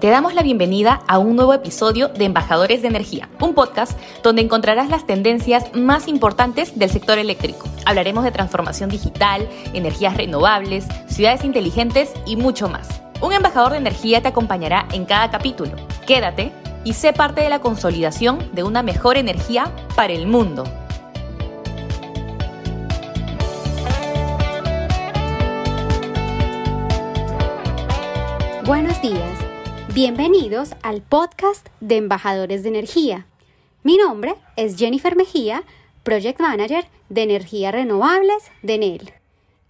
Te damos la bienvenida a un nuevo episodio de Embajadores de Energía, un podcast donde encontrarás las tendencias más importantes del sector eléctrico. Hablaremos de transformación digital, energías renovables, ciudades inteligentes y mucho más. Un embajador de energía te acompañará en cada capítulo. Quédate y sé parte de la consolidación de una mejor energía para el mundo. Buenos días, bienvenidos al podcast de Embajadores de Energía. Mi nombre es Jennifer Mejía, Project Manager de Energías Renovables de NEL.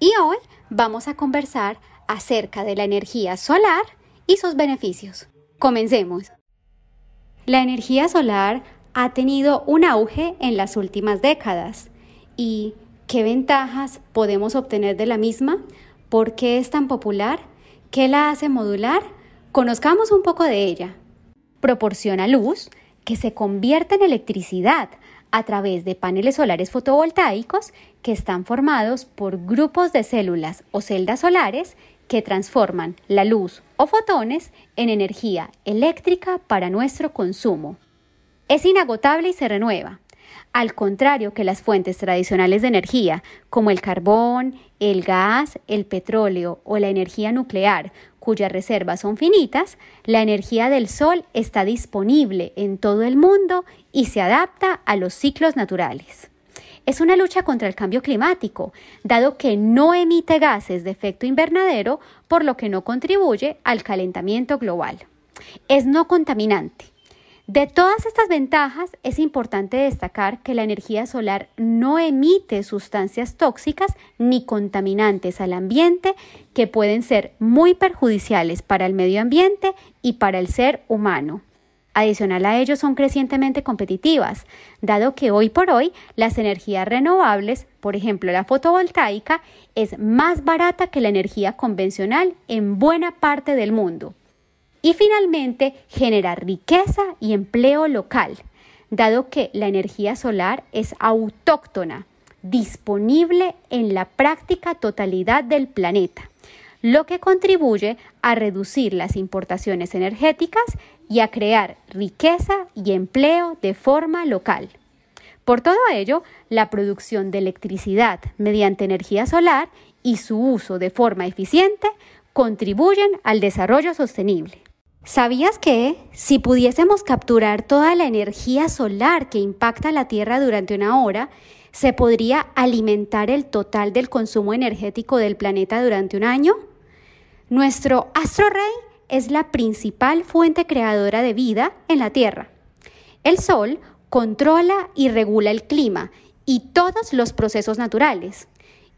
Y hoy vamos a conversar acerca de la energía solar y sus beneficios. Comencemos. La energía solar ha tenido un auge en las últimas décadas. ¿Y qué ventajas podemos obtener de la misma? ¿Por qué es tan popular? ¿Qué la hace modular? Conozcamos un poco de ella. Proporciona luz que se convierte en electricidad a través de paneles solares fotovoltaicos que están formados por grupos de células o celdas solares que transforman la luz o fotones en energía eléctrica para nuestro consumo. Es inagotable y se renueva. Al contrario que las fuentes tradicionales de energía, como el carbón, el gas, el petróleo o la energía nuclear, cuyas reservas son finitas, la energía del Sol está disponible en todo el mundo y se adapta a los ciclos naturales. Es una lucha contra el cambio climático, dado que no emite gases de efecto invernadero, por lo que no contribuye al calentamiento global. Es no contaminante de todas estas ventajas, es importante destacar que la energía solar no emite sustancias tóxicas ni contaminantes al ambiente que pueden ser muy perjudiciales para el medio ambiente y para el ser humano. Adicional a ello, son crecientemente competitivas, dado que hoy por hoy las energías renovables, por ejemplo la fotovoltaica, es más barata que la energía convencional en buena parte del mundo. Y finalmente, generar riqueza y empleo local, dado que la energía solar es autóctona, disponible en la práctica totalidad del planeta, lo que contribuye a reducir las importaciones energéticas y a crear riqueza y empleo de forma local. Por todo ello, la producción de electricidad mediante energía solar y su uso de forma eficiente contribuyen al desarrollo sostenible. ¿Sabías que si pudiésemos capturar toda la energía solar que impacta la Tierra durante una hora, se podría alimentar el total del consumo energético del planeta durante un año? Nuestro astro rey es la principal fuente creadora de vida en la Tierra. El Sol controla y regula el clima y todos los procesos naturales.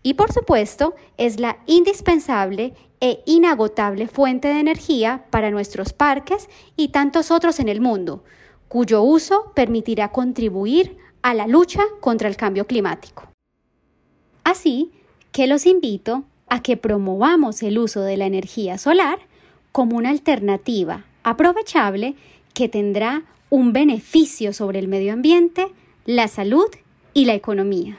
Y por supuesto, es la indispensable e inagotable fuente de energía para nuestros parques y tantos otros en el mundo, cuyo uso permitirá contribuir a la lucha contra el cambio climático. Así que los invito a que promovamos el uso de la energía solar como una alternativa aprovechable que tendrá un beneficio sobre el medio ambiente, la salud y la economía.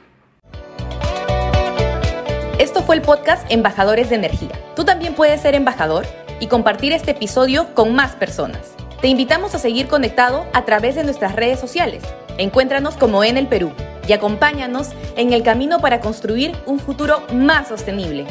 Esto fue el podcast Embajadores de Energía. Tú también puedes ser embajador y compartir este episodio con más personas. Te invitamos a seguir conectado a través de nuestras redes sociales. Encuéntranos como en el Perú y acompáñanos en el camino para construir un futuro más sostenible.